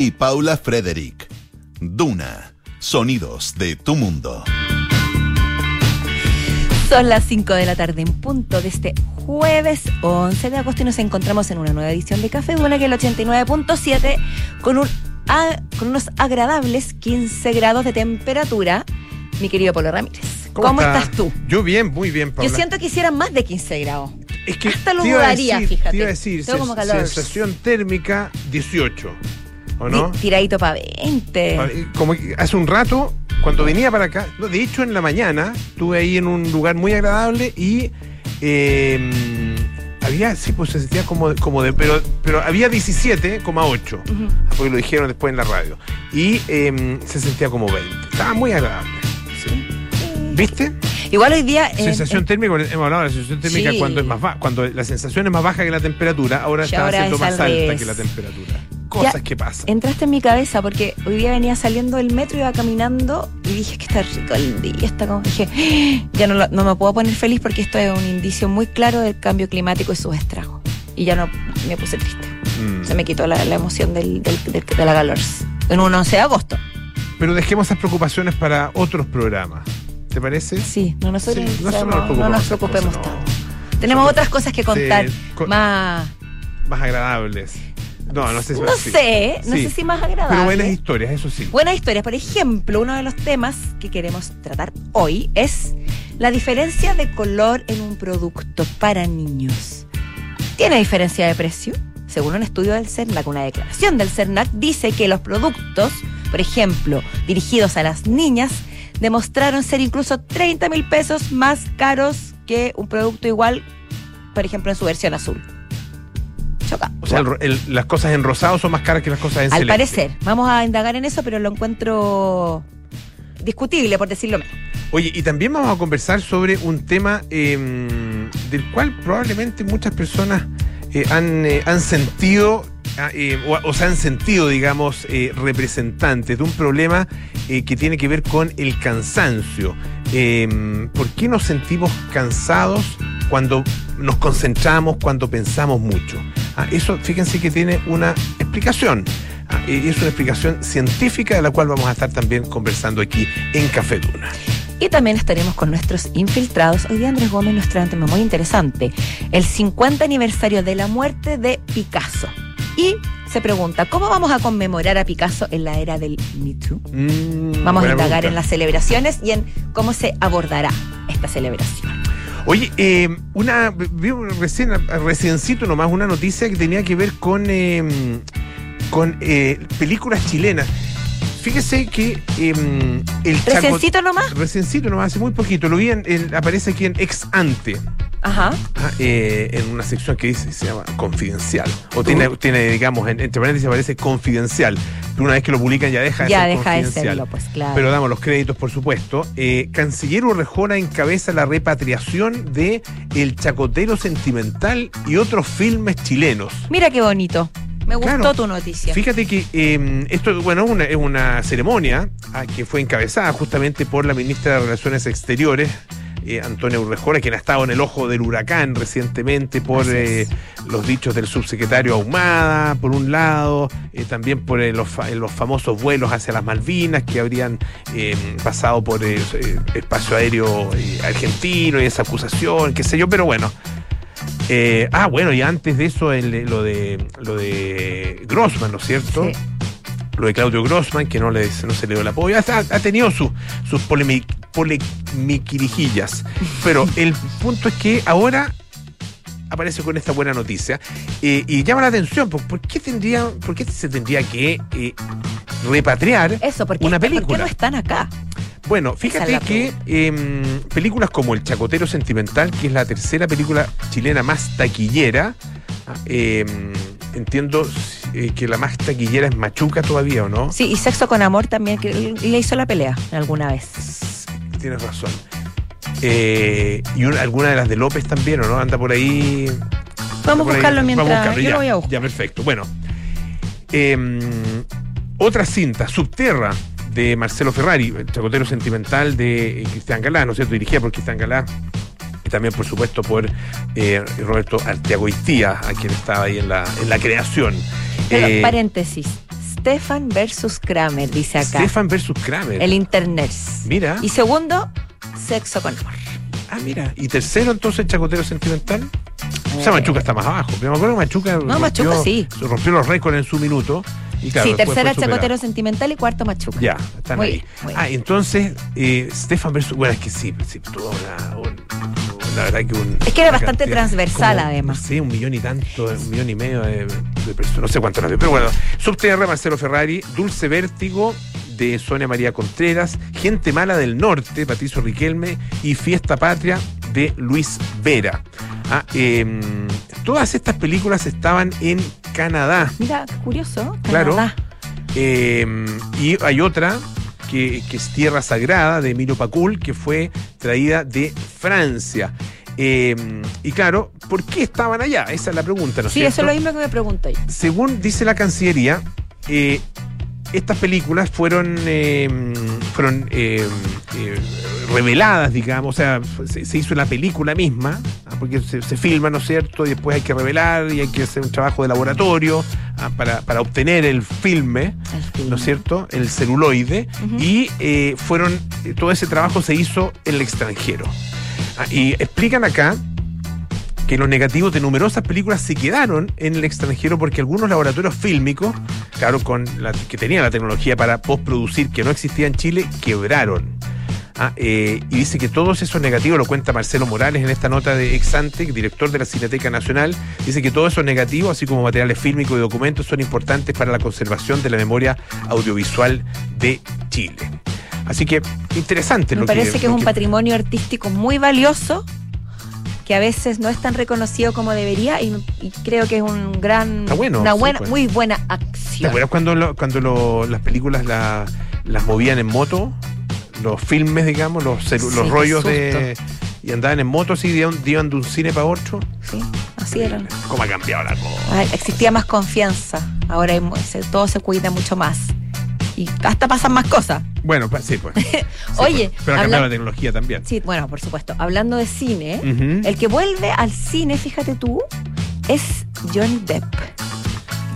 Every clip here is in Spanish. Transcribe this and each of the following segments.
y Paula Frederick. Duna, sonidos de tu mundo. Son las 5 de la tarde en punto de este jueves 11 de agosto y nos encontramos en una nueva edición de Café Duna que es el 89.7 con, un, con unos agradables 15 grados de temperatura. Mi querido Polo Ramírez, ¿cómo, estás tú? Yo bien, muy bien, Paula. Yo siento que hicieran más de 15 grados. Es que Hasta lo dudaría, fíjate. Te iba a decir, sensación térmica 18. ¿O no? Tiradito para 20. Como hace un rato, cuando venía para acá, de hecho en la mañana, estuve ahí en un lugar muy agradable y em, había, sí, pues se sentía como, como de, pero, pero había 17,8, porque lo dijeron después en la radio. Y em, se sentía como 20. Estaba muy agradable. ¿Viste? Igual hoy día. Sensación térmica, hemos hablado de la sensación térmica cuando es más baja, cuando la sensación es más baja que la temperatura, ahora está siendo más alta que la temperatura cosas que pasan. Entraste en mi cabeza porque hoy día venía saliendo del metro, iba caminando y dije que está rico el día. Está como, dije, ¡Ah! ya no, no, me puedo poner feliz porque esto es un indicio muy claro del cambio climático y sus estragos. Y ya no me puse triste. Mm. Se me quitó la, emoción del, del, de la calor en un 11 de agosto. Pero dejemos esas preocupaciones para otros programas. ¿Te parece? Sí, no, nosotros no, nos preocupemos tanto. Tenemos otras cosas que contar más... Más agradables. No, no sé si No sé, no sé si más agradable. Pero buenas historias, eso sí. Buenas historias. Por ejemplo, uno de los temas que queremos tratar hoy es la diferencia de color en un producto para niños. ¿Tiene diferencia de precio? Según un estudio del CERNAC, una declaración del CERNAC dice que los productos, por ejemplo, dirigidos a las niñas, demostraron ser incluso 30 mil pesos más caros que un producto igual, por ejemplo, en su versión azul. O sea, las cosas en rosado son más caras que las cosas en Al parecer. Vamos a indagar en eso, pero lo encuentro discutible, por decirlo menos. Oye, y también vamos a conversar sobre un tema em, del cual probablemente muchas personas eh, han, eh, han sentido ah, eh, o, se han sentido, digamos, representantes de un problema que tiene que ver con el cansancio. Em, ¿Por qué nos sentimos cansados cuando nos concentramos, cuando pensamos mucho? Ah, eso, fíjense que tiene una explicación. Ah, y es una explicación científica de la cual vamos a estar también conversando aquí en Café Duna. Y también estaremos con nuestros infiltrados. Hoy día Andrés Gómez nos trae tema muy interesante. El 50 aniversario de la muerte de Picasso. Y se pregunta, ¿cómo vamos a conmemorar a Picasso en la era del Me Too? Mm, vamos a indagar en las celebraciones y en cómo se abordará esta celebración. Oye, eh, una vi recién, reciencito nomás una noticia que tenía que ver con, em, con eh, películas chilenas. Fíjese que eh, el ¿Reciencito nomás? Reciencito nomás, hace muy poquito. Lo vi en, aparece aquí en Ex Ante. Ajá. Ah, eh, en una sección que dice, se llama confidencial. O tiene, tiene, digamos, en, entre paréntesis aparece confidencial. Pero una vez que lo publican ya deja de ya ser deja de serlo, pues claro. Pero damos los créditos, por supuesto. Eh, Canciller Urrejona encabeza la repatriación de El Chacotero Sentimental y otros filmes chilenos. Mira qué bonito. Me gustó tu noticia. Fíjate que em, esto, bueno, una, es una ceremonia ah, que fue encabezada justamente por la ministra de Relaciones Exteriores, eh, Antonio Urrejona, quien ha estado en el ojo del huracán recientemente por eh, los dichos del subsecretario Ahumada, por un lado, eh, también por los, los, famosos vuelos hacia las Malvinas que habrían em, pasado por el espacio aéreo argentino y esa acusación, qué sé yo, pero bueno. Eh, ah, bueno, y antes de eso, lo de lo de Grossman, ¿no es cierto? Lo de Claudio Grossman, que no, le, no se le dio el apoyo. Ha, ha tenido sus polemiquirijillas. Pero el punto es que ahora aparece con esta buena noticia eh, y llama la atención. ¿Por, qué tendría, por qué se tendría que eh, repatriar Eso, una película? ¿Por qué no están acá? Bueno, fíjate que em, películas como El Chacotero Sentimental, que es la tercera película chilena más taquillera, em, entiendo eh, que la más taquillera es Machuca todavía, ¿o no? Sí, y Sexo con Amor también, que le hizo la pelea alguna vez. Tienes razón. Eh, y alguna de las de López también, ¿o no? Anda por ahí. Vamos a buscarlo mientras. Vamos a Yo lo voy a buscar. Ya, perfecto. Bueno. Em, otra cinta, Subterra, de Marcelo Ferrari, el chacotero sentimental de Cristian Galá, ¿no es cierto? Dirigida por Cristian Galá y también, por supuesto, por eh, Roberto Arteago Istía, a quien estaba ahí en la, en la creación. Pero, eh, paréntesis, Stefan versus Kramer, dice acá. Stefan versus Kramer. El internet. Mira. Y segundo, sexo con amor. Ah, mira. Y tercero, entonces, Chacotero Sentimental. O sea, Machuca está más abajo. Pero me acuerdo que Machuca, No, Machuca sí. rompió los récords en su minuto. Y claro, sí, tercera chacotero sentimental y cuarto machuca. Ya, están Muy ahí. bien, muy ah, bien. entonces, eh, Stefan versus. Bueno, es que sí, sí tuvo una. un- la verdad que un. Es que era bastante transversal, además. Sé, un millón y tanto, un millón y medio de, de personas. No sé cuánto la veo. Pero bueno, Subterra, Marcelo Ferrari, Dulce Vértigo de Sonia María Contreras, Gente Mala del Norte, Patricio Riquelme y Fiesta Patria de Luis Vera. Ah, em, todas estas películas estaban en Canadá. Mira, curioso. Claro. Canadá. Eh, y hay otra que, que es Tierra Sagrada de Emilio Pacul, que fue traída de Francia. Eh, y claro, ¿por qué estaban allá? Esa es la pregunta, ¿no es Sí, cierto? eso es lo mismo que me pregunto yo. Según dice la Cancillería, eh, estas películas fueron, eh, fueron eh, eh, reveladas, digamos, o sea, se, se hizo la película misma, ah, porque se, se filma, ¿no es cierto? Y después hay que revelar y hay que hacer un trabajo de laboratorio ah, para, para obtener el filme. El. ¿no es cierto? El celuloide. Y eh, fueron, eh, todo ese trabajo se hizo en el extranjero. Ah, y explican acá que los negativos de numerosas películas se quedaron en el extranjero porque algunos laboratorios fílmicos, claro, con la, que tenían la tecnología para postproducir que no existía en Chile, quebraron. Ah, eh, y dice que todos esos negativos, lo cuenta Marcelo Morales en esta nota de Exante, director de la Cineteca Nacional, dice que todos esos negativos, así como materiales fílmicos y documentos, son importantes para la conservación de la memoria audiovisual de Chile. Así que interesante Me lo parece que, es un patrimonio artístico muy valioso que a veces no es tan reconocido como debería y, y creo que es un gran bueno, una sí, buena pues. muy buena ¿Te acción. acuerdas cuando, lo- cuando lo- las películas la- las movían en moto? Los filmes, digamos, los, Sí, los rollos de. Y andaban en moto así, iban, de un cine para otro. Sí, así eran. ¿Cómo ha cambiado la cosa? Ah, Existía más confianza. Ahora hay todo se cuida mucho más. Y hasta pasan más cosas. Bueno, pues, sí, pues. Sí, Oye, pues. Pero ha cambiado la tecnología también. Sí, bueno, por supuesto. Hablando de cine, el que vuelve al cine, fíjate tú, es Johnny Depp.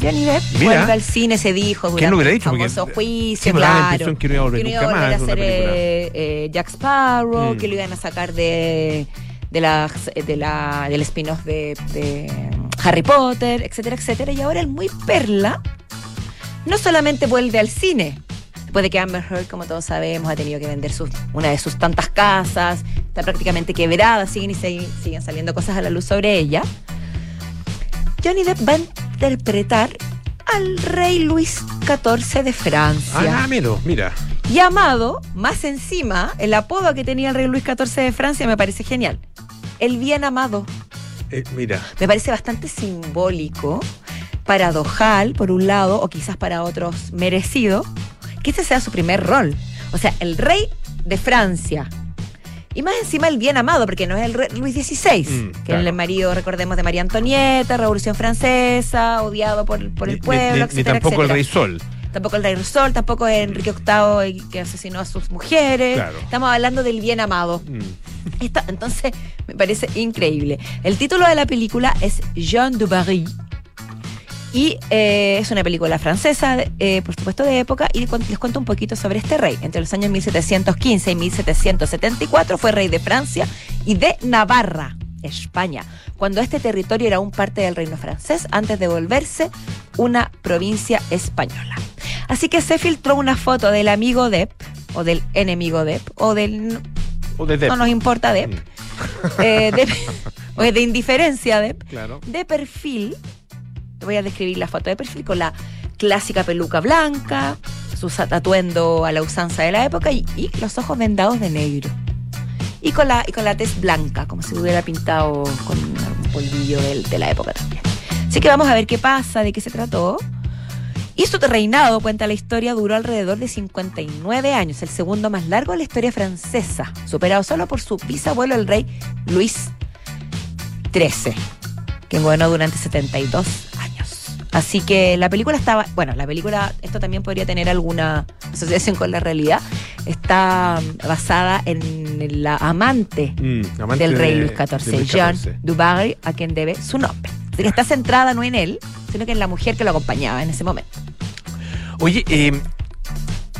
Johnny Depp Mira. vuelve al cine, se dijo ¿Quién lo durante hubiera dicho? Porque- famoso sí, juicio, daba la claro. que no iba a volver que no iba a volver a película. eh, eh, Jack Sparrow, Mm. que lo iban a sacar de, de la, de la, del spin-off de, de Harry Potter, etcétera, etcétera. Y ahora el muy perla no solamente vuelve al cine, después de que Amber Heard, como todos sabemos, ha tenido que vender sus, una de sus tantas casas, está prácticamente quebrada, siguen y se- siguen saliendo cosas a la luz sobre ella. Johnny Depp va a interpretar al rey Luis XIV de Francia. Ah, mira, mira. Llamado, más encima, el apodo que tenía el rey Luis XIV de Francia me parece genial. El bien amado. Eh, mira. Me parece bastante simbólico, paradojal, por un lado, o quizás para otros merecido, que este sea su primer rol. O sea, el rey de Francia. Y más encima el bien amado, porque no es el rey Luis XVI, Mm, que claro. es el marido, recordemos, de María Antonieta, Revolución Francesa, odiado por, por el Ni- pueblo, ni, ni etcétera, tampoco el. Rey Sol. Tampoco el rey Sol, tampoco Enrique VIII que asesinó a sus mujeres. Claro. Estamos hablando del bien amado. Mm. Esta- entonces, me parece increíble. El título de la película es Jean du Barry. Y eh, es una película francesa, eh, por supuesto, de época. Y les cuento un poquito sobre este rey. Entre los años 1715 y 1774 fue rey de Francia y de Navarra, España, cuando este territorio era aún parte del reino francés antes de volverse una provincia española. Así que se filtró una foto del amigo Depp, o del enemigo Depp, o del O de Depp. no nos importa Depp, Mm. eh, de, o de indiferencia Depp, Claro. de perfil, voy a describir la foto de perfil con la clásica peluca blanca, su atuendo a la usanza de la época y, los ojos vendados de negro. Y con, la, y con la tez blanca, como si hubiera pintado con un polvillo de, la época también. Así que vamos a ver qué pasa, de qué se trató. Y su reinado, cuenta la historia, duró alrededor de 59 años, el segundo más largo de la historia francesa, superado solo por su bisabuelo, el rey Luis XIII, que gobernó durante 72 años. Así que la película estaba, bueno, la película, esto también podría tener alguna asociación con la realidad, está basada en la amante Mm, amante del rey de- Luis XIV, Jean XIV. du Barry, a quien debe su nombre. Así que está centrada no en él, sino que en la mujer que lo acompañaba en ese momento. Oye, eh,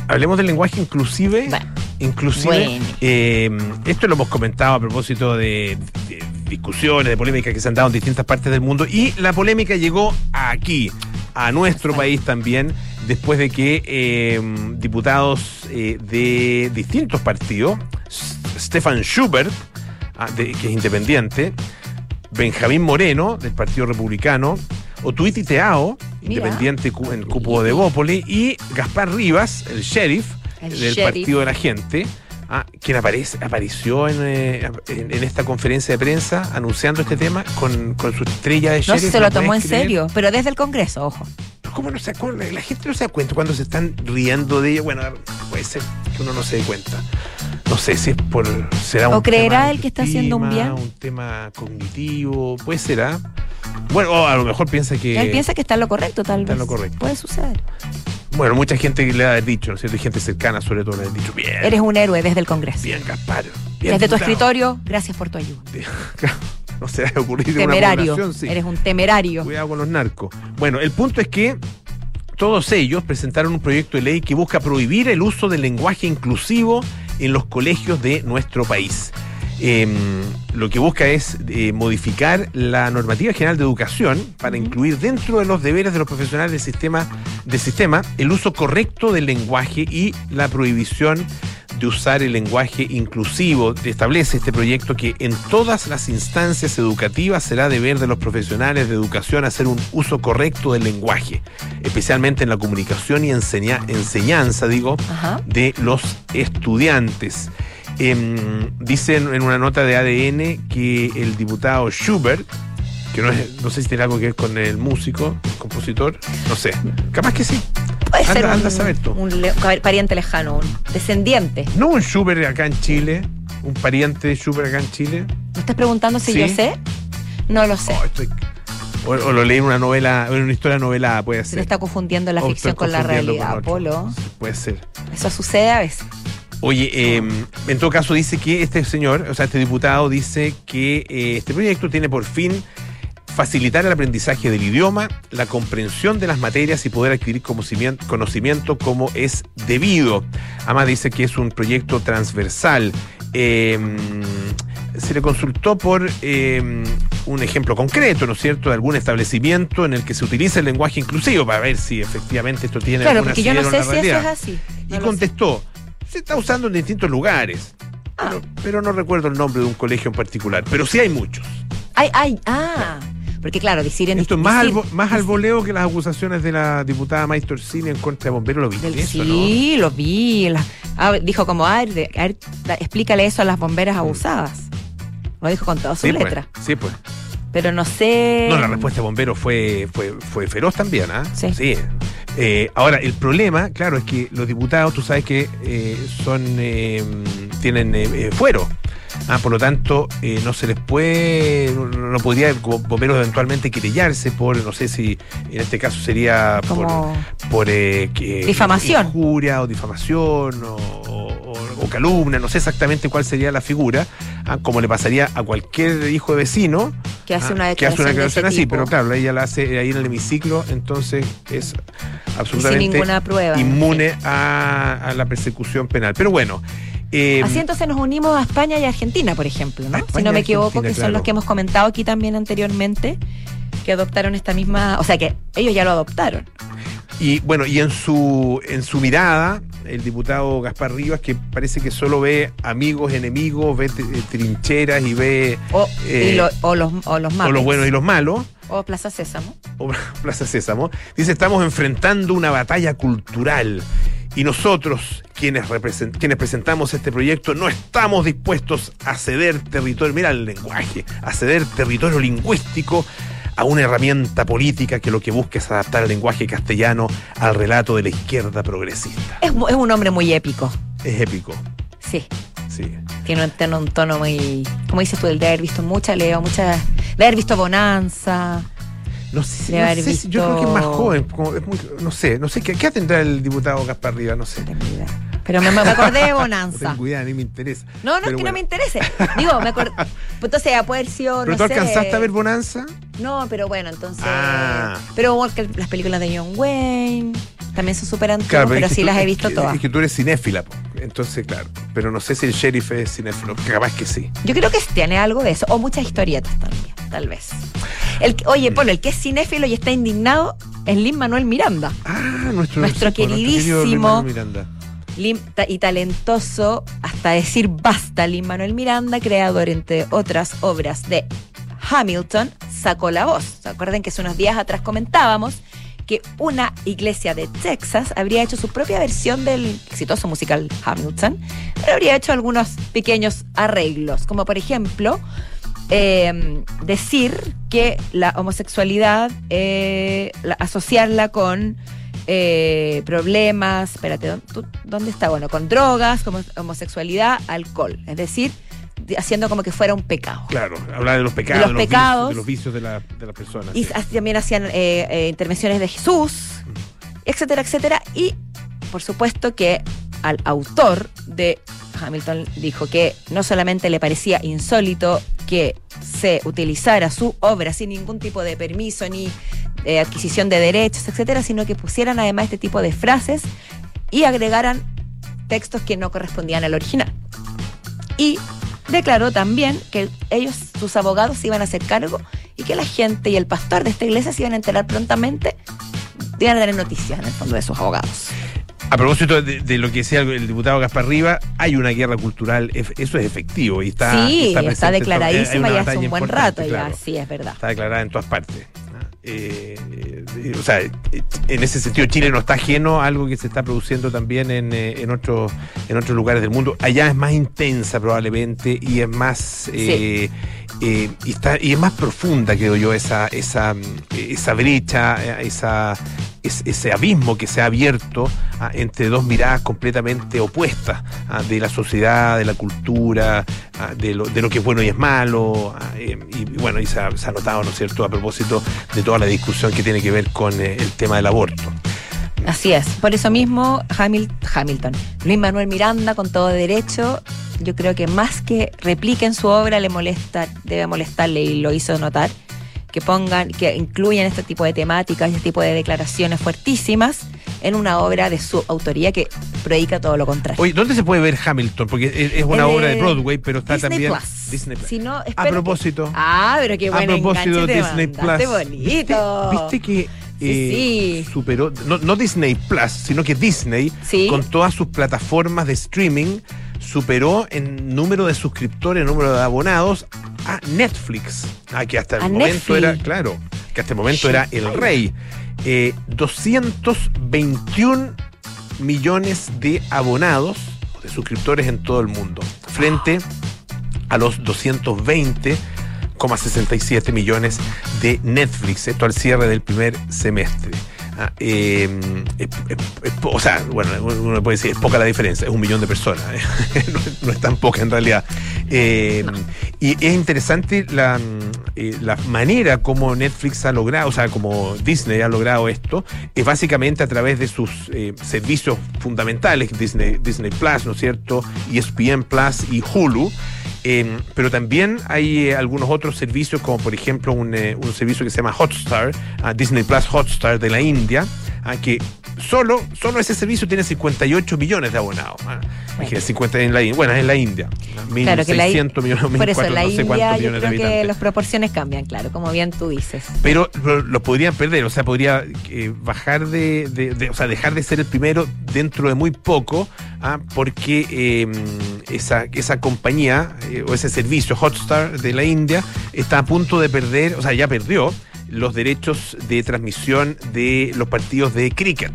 hablemos del lenguaje inclusive. Bueno. Inclusive, Bueno. eh, esto lo hemos comentado a propósito de, de discusiones, de polémicas que se han dado en distintas partes del mundo. Y la polémica llegó aquí, a nuestro país también, después de que eh, diputados eh, de distintos partidos, Stefan Schubert, ah, de- que es independiente, Benjamín Moreno, del Partido Republicano, Otuiti Teao, independiente en cupo de Bópoli, y Gaspar Rivas, el sheriff El del sheriff. Partido de la Gente, ah, quien aparece, apareció en, eh, en- en esta conferencia de prensa anunciando este tema con, con su estrella de No se lo tomó en serio, pero desde el Congreso, ojo. ¿Cómo no se acuerda? La gente no se da cuenta cuando se están riendo de ella. Bueno, puede ser que uno no se dé cuenta. No sé si es por. ¿Será ¿O un creerá él que está haciendo un bien? Un tema cognitivo. Puede ser, ¿ah? Bueno, o a lo mejor piensa que. Él piensa que está en lo correcto, tal está vez. en lo correcto. Puede suceder. Bueno, mucha gente le ha dicho, ¿no es cierto? Y gente cercana, sobre todo, le ha dicho, bien. Eres un héroe desde el Congreso. Bien, Gaspar. Bien Desde tu diputado". escritorio, gracias por tu ayuda. no se le va a ocurrir en una Temerario. población, sí. Eres un temerario. Cuidado con los narcos. Bueno, el punto es que todos ellos presentaron un proyecto de ley que busca prohibir el uso del lenguaje inclusivo en los colegios de nuestro país. Eh, lo que busca es eh, modificar la normativa general de educación para incluir dentro de los deberes de los profesionales del sistema, del sistema el uso correcto del lenguaje y la prohibición de usar el lenguaje inclusivo. Establece este proyecto que en todas las instancias educativas será deber de los profesionales de educación hacer un uso correcto del lenguaje, especialmente en la comunicación y enseña- enseñanza, digo, Ajá. de los estudiantes. Em, dicen en una nota de ADN que el diputado Schubert, que no, es- no sé si tiene algo que ver con el músico, el compositor, no sé, capaz que sí. Puede Anda- ser un, anda a saber tú. un le- pariente lejano, un descendiente. No un Schubert acá en Chile, un pariente de Schubert acá en Chile. ¿Me estás preguntando si Sí. yo sé? No lo sé. Oh, estoy- o, o lo leí en una novela, en una historia novelada, puede Se ser. le está confundiendo la O ficción con la realidad, con otro. Polo. Sí, Puede ser. Eso sucede a veces. Oye, eh, en todo caso dice que este señor, o sea, este diputado dice que eh, este proyecto tiene por fin facilitar el aprendizaje del idioma, la comprensión de las materias y poder adquirir conocimiento, como es debido. Además dice que es un proyecto transversal. Eh, se le consultó por eh, un ejemplo concreto, ¿no es cierto?, de algún establecimiento en el que se utiliza el lenguaje inclusivo para ver si efectivamente esto tiene Claro, algún porque yo no sé si eso es así. Y sé. Se está usando en distintos lugares, Ah. pero, pero no recuerdo el nombre de un colegio en particular, pero sí hay muchos. Ay, ay, ah. Porque claro, decir en Esto es más, al, decir- más al voleo que las acusaciones de la diputada Maestor Cine en contra de bomberos, ¿lo viste eso, sí, lo vi. la- ah, dijo como, a ver, de- a ver, da- explícale eso a las bomberas abusadas. Lo dijo con toda no? su Sí, letra. pues, sí, pues. Pero no sé. No, la respuesta de bomberos fue, fue, fue feroz también, ¿ah? Sí. Eh, ahora, el problema, claro, es que los diputados, tú sabes que eh, son eh, tienen eh, eh, fuero. Ah, por lo tanto, eh, no se les puede, no, no podría bomberos eventualmente querellarse por, no sé si en este caso sería por, Como. por eh, que- Difamación. injuria o difamación o, o- o calumnia, no sé exactamente cuál sería la figura, ah, como le pasaría a cualquier hijo de vecino Que hace ah, una que hace una declaración declaración así, tipo. pero claro, ella la hace ahí en el hemiciclo, entonces es absolutamente ninguna prueba, inmune a, a la persecución penal. Pero bueno, eh, Así entonces nos unimos a España y Argentina, por ejemplo, ¿no? Si no me equivoco, Argentina, que son claro. los que hemos comentado aquí también anteriormente, que adoptaron esta misma, o sea que ellos ya lo adoptaron. y bueno, y en su en su mirada, el diputado Gaspar Rivas, que parece que solo ve amigos, enemigos, ve eh, trincheras y ve O, Eh, y lo- o los, o los o Muppets. los buenos y los malos. O Plaza Sésamo. o Plaza Sésamo, dice, estamos enfrentando una batalla cultural y nosotros, quienes, represent- quienes presentamos este proyecto, no estamos dispuestos a ceder territorio, mira el lenguaje, a ceder territorio lingüístico a una herramienta política que lo que busca es adaptar el lenguaje castellano al relato de la izquierda progresista. Es, un hombre muy épico. Es épico, Sí. sí. Tiene un, tiene un tono muy. Como dices tú, el de haber visto mucha Leo, mucha. De haber visto Bonanza. No sé, no sé yo creo que es más joven, como es muy- no sé, no sé, ¿qué, qué tendrá el diputado Gaspar Rivas? No sé. No. Pero me, me acordé de No Bonanza. tengo idea, ni me interesa. No, no es que bueno. no me interese. Digo, me acordé. Pues entonces, a poder sido. ¿Pero no tú sé. alcanzaste a ver Bonanza? No, pero bueno, entonces. Ah. Pero las películas de John Wayne. también son súper antiguas, Claro, pero sí tú- las he es visto que- todas. Es que tú eres cinéfila, po. entonces, claro. Pero no sé si el sheriff es cinéfilo, capaz que sí. Yo creo que tiene algo de eso, o muchas historietas también, tal vez. El, oye, Polo, el que es cinéfilo y está indignado es Lin Manuel Miranda. Ah, nuestro, Nuestro sí, queridísimo-. Lim- y talentoso hasta decir basta, Lin Manuel Miranda, creador, entre otras obras de Hamilton, sacó la voz. ¿Se acuerdan que hace unos días atrás comentábamos que una iglesia de Texas habría hecho su propia versión del exitoso musical Hamilton, pero habría hecho algunos pequeños arreglos, como por ejemplo eh, decir que la homosexualidad, eh, la- asociarla con eh, problemas, espérate, ¿dó- tú- ¿dónde está? Bueno, con drogas, como homosexualidad, alcohol, es decir, de- haciendo como que fuera un pecado. Claro, hablar de los pecados, De los vicios- pecados. de los vicios de la, de la persona. Y sí. también hacían eh, intervenciones de Jesús, etcétera, etcétera. Y por supuesto que al autor de Hamilton dijo que no solamente le parecía insólito que se utilizara su obra sin ningún tipo de permiso ni eh, adquisición de derechos, etcétera, sino que pusieran además este tipo de frases y agregaran textos que no correspondían al original. Y declaró también que ellos, sus abogados, se iban a hacer cargo y que la gente y el pastor de esta iglesia se iban a enterar prontamente, iban a noticias en el fondo de sus abogados. A propósito de, de lo que decía el, diputado Gaspar Riva, hay una guerra cultural, eso es efectivo y está, sí, está, hay declaradísima ya hace un buen rato, claro. ya, sí, es verdad. Está declarada en todas partes. Eh, eh, o sea, eh, en ese sentido Chile no está ajeno a algo que se está produciendo también en, eh, en, otros, en otros lugares del mundo. Allá es más intensa probablemente y es más eh, y, está, y es más profunda, creo yo, esa, esa, esa brecha, esa, es- ese abismo que se ha abierto ah, entre dos miradas completamente opuestas ah, de la sociedad, de la cultura, ah, de, lo, que es bueno y es malo. eh, y, bueno, y se ha, notado, ¿no es cierto?, a propósito de toda la discusión que tiene que ver con eh, el tema del aborto. Así es. Por eso mismo, Hamil- Hamilton, Luis Manuel Miranda, con todo derecho, yo creo que más que repliquen su obra, le molesta, debe molestarle y lo hizo notar, que pongan, que incluyan este tipo de temáticas y este tipo de declaraciones fuertísimas en una obra de su autoría que predica todo lo contrario. Oye, ¿dónde se puede ver Hamilton? Porque es, una obra de Broadway, pero está Disney también Plus. Disney Plus. Si no, A propósito, Ah, pero qué a buen propósito te Disney Plus. bonito. ¿Viste, viste que Sí, eh, sí. superó, no, no Disney Plus, sino que Disney, Sí. con todas sus plataformas de streaming, superó en número de suscriptores, en número de abonados a Netflix. Ah, que hasta el A momento Netflix. era, claro, que hasta el momento era el rey. Eh, 221 millones de abonados, de suscriptores en todo el mundo, frente a los 220,67 millones de Netflix, esto al cierre del primer semestre. Ah, eh, es- es- es po- o sea, bueno, uno puede decir, es poca la diferencia, es un millón de personas, ¿eh? no, es- no es tan poca en realidad. Eh, y es interesante la, mm, eh, la manera como Netflix ha logrado, o sea, como Disney ha logrado esto, es básicamente a través de sus eh, servicios fundamentales, Disney, Disney Plus, ¿no es cierto? ESPN Plus y Hulu. Eh, pero también hay eh, algunos otros servicios, como por ejemplo un, eh, un servicio que se llama Hotstar, ah, Disney Plus Hotstar de la India, ah, que solo, solo ese servicio tiene 58 millones de abonados. ah. Imagínate, 50 en la India. Bueno, es en la India. Claro que la 1.600 millones, Por eso, 1.400, la no sé India, cuántos yo millones de creo que las proporciones cambian, claro, como bien tú dices. Pero lo, lo podrían perder, o sea, podría eh, bajar de, de- de- o sea, dejar de ser el primero dentro de muy poco, ah, porque eh, esa, esa compañía eh, o ese servicio Hotstar de la India está a punto de perder, o sea, ya perdió los derechos de transmisión de los partidos de cricket.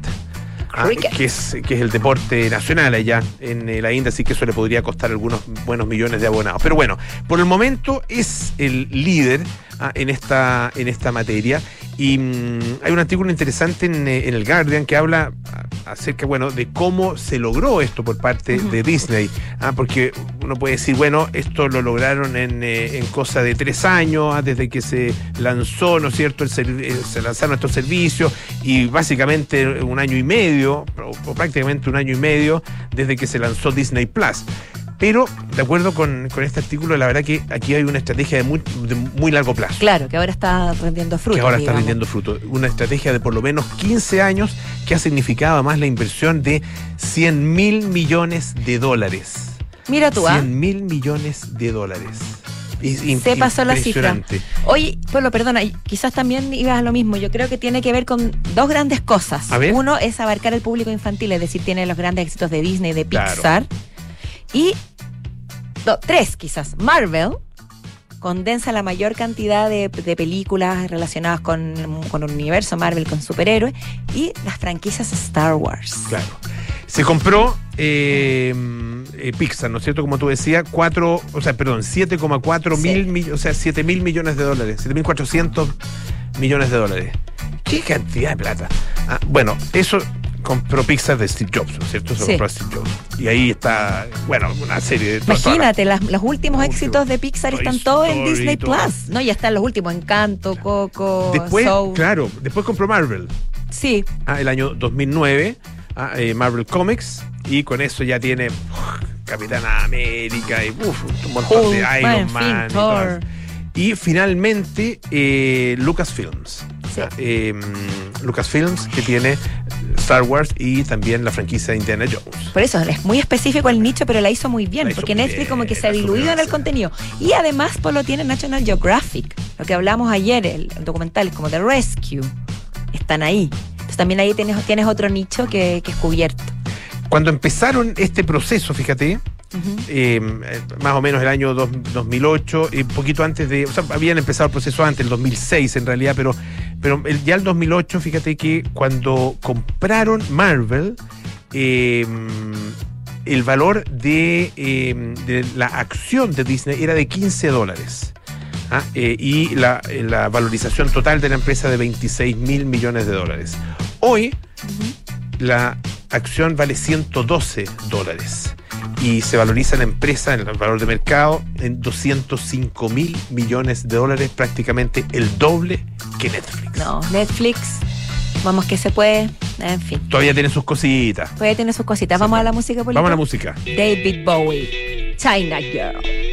ah, que, es, que es el deporte nacional allá en eh, la India, así que eso le podría costar algunos buenos millones de abonados. Pero bueno, por el momento es el líder ah, en, esta, en esta materia. Y mm, hay un artículo interesante en, eh, en el Guardian que habla ah, acerca, bueno, de cómo se logró esto por parte de Disney. ah, porque uno puede decir, bueno, esto lo lograron en, eh, en cosa de tres años, ah, desde que se lanzó, ¿no es cierto?, el eh, se lanzaron estos servicios y básicamente un año y medio, o, o prácticamente un año y medio, desde que se lanzó Disney Plus. Pero, de acuerdo con, con este artículo, la verdad que aquí hay una estrategia de muy, de muy largo plazo. Claro, que ahora está rendiendo fruto. que ahora está rindiendo fruto. Una estrategia de por lo menos 15 años que ha significado además la inversión de 100 mil millones de dólares. Mira tú, ¿ah? 100 mil millones de dólares. Es Se pasó la cifra. Oye, Pablo, perdona, quizás también ibas a lo mismo. Yo creo que tiene que ver con dos grandes cosas. A ver. Uno es abarcar el público infantil, es decir, tiene los grandes éxitos de Disney, de Claro. Pixar. Y do- tres, quizás. Marvel condensa la mayor cantidad de, de películas relacionadas con, con el universo Marvel, con superhéroes, y las franquicias Star Wars. Claro. Se compró eh, eh, Pixar, ¿no es cierto? Como tú decías, 4, o sea, perdón, 7,4 Sí. mil, mill- o sea, 7 mil millones de dólares, 7.400 millones de dólares. ¿Qué cantidad de plata? Ah, bueno, eso compró Pixar de Steve Jobs, ¿no es cierto? Se Sí. compró a Steve Jobs. Y ahí está, bueno, una serie de... Imagínate, las- los últimos Último. éxitos de Pixar están todos en Disney todo. Plus, ¿no? Ya están los últimos, Encanto, Coco, Después, Soul. claro, después compró Marvel. Sí, ah, el año 2009, ah, eh, Marvel Comics, y con eso ya tiene uf, Capitana América y uf, un montón de Iron bueno, en fin, Man. y, Thor. todas. Y finalmente, eh, Lucasfilms. Sí. Eh, Lucasfilms, que tiene Star Wars y también la franquicia de Indiana Jones. Por eso es muy específico el nicho, pero la hizo muy bien, hizo porque muy Netflix bien, como que se ha diluido en el contenido. Y además pues lo tiene National Geographic, lo que hablamos ayer, el, documental como The Rescue, están ahí. Entonces también ahí tienes, tienes otro nicho que, que es cubierto. Cuando empezaron este proceso, fíjate, eh, más o menos el año dos- 2008, y un poquito antes de, o sea, habían empezado el proceso antes, el 2006 en realidad, pero, pero el- ya el 2008, fíjate que cuando compraron Marvel, eh, el valor de, eh, de la acción de Disney era de 15 dólares. Ah, eh, y la, eh, la valorización total de la empresa de 26 mil millones de dólares. Hoy, la acción vale 112 dólares y se valoriza la empresa en el valor de mercado en 205 mil millones de dólares, prácticamente el doble que Netflix. No, Netflix, vamos que se puede, en fin, Todavía tiene sus cositas. puede tener sus cositas. Vamos a la música política. Vamos a la música. David Bowie, China Girl.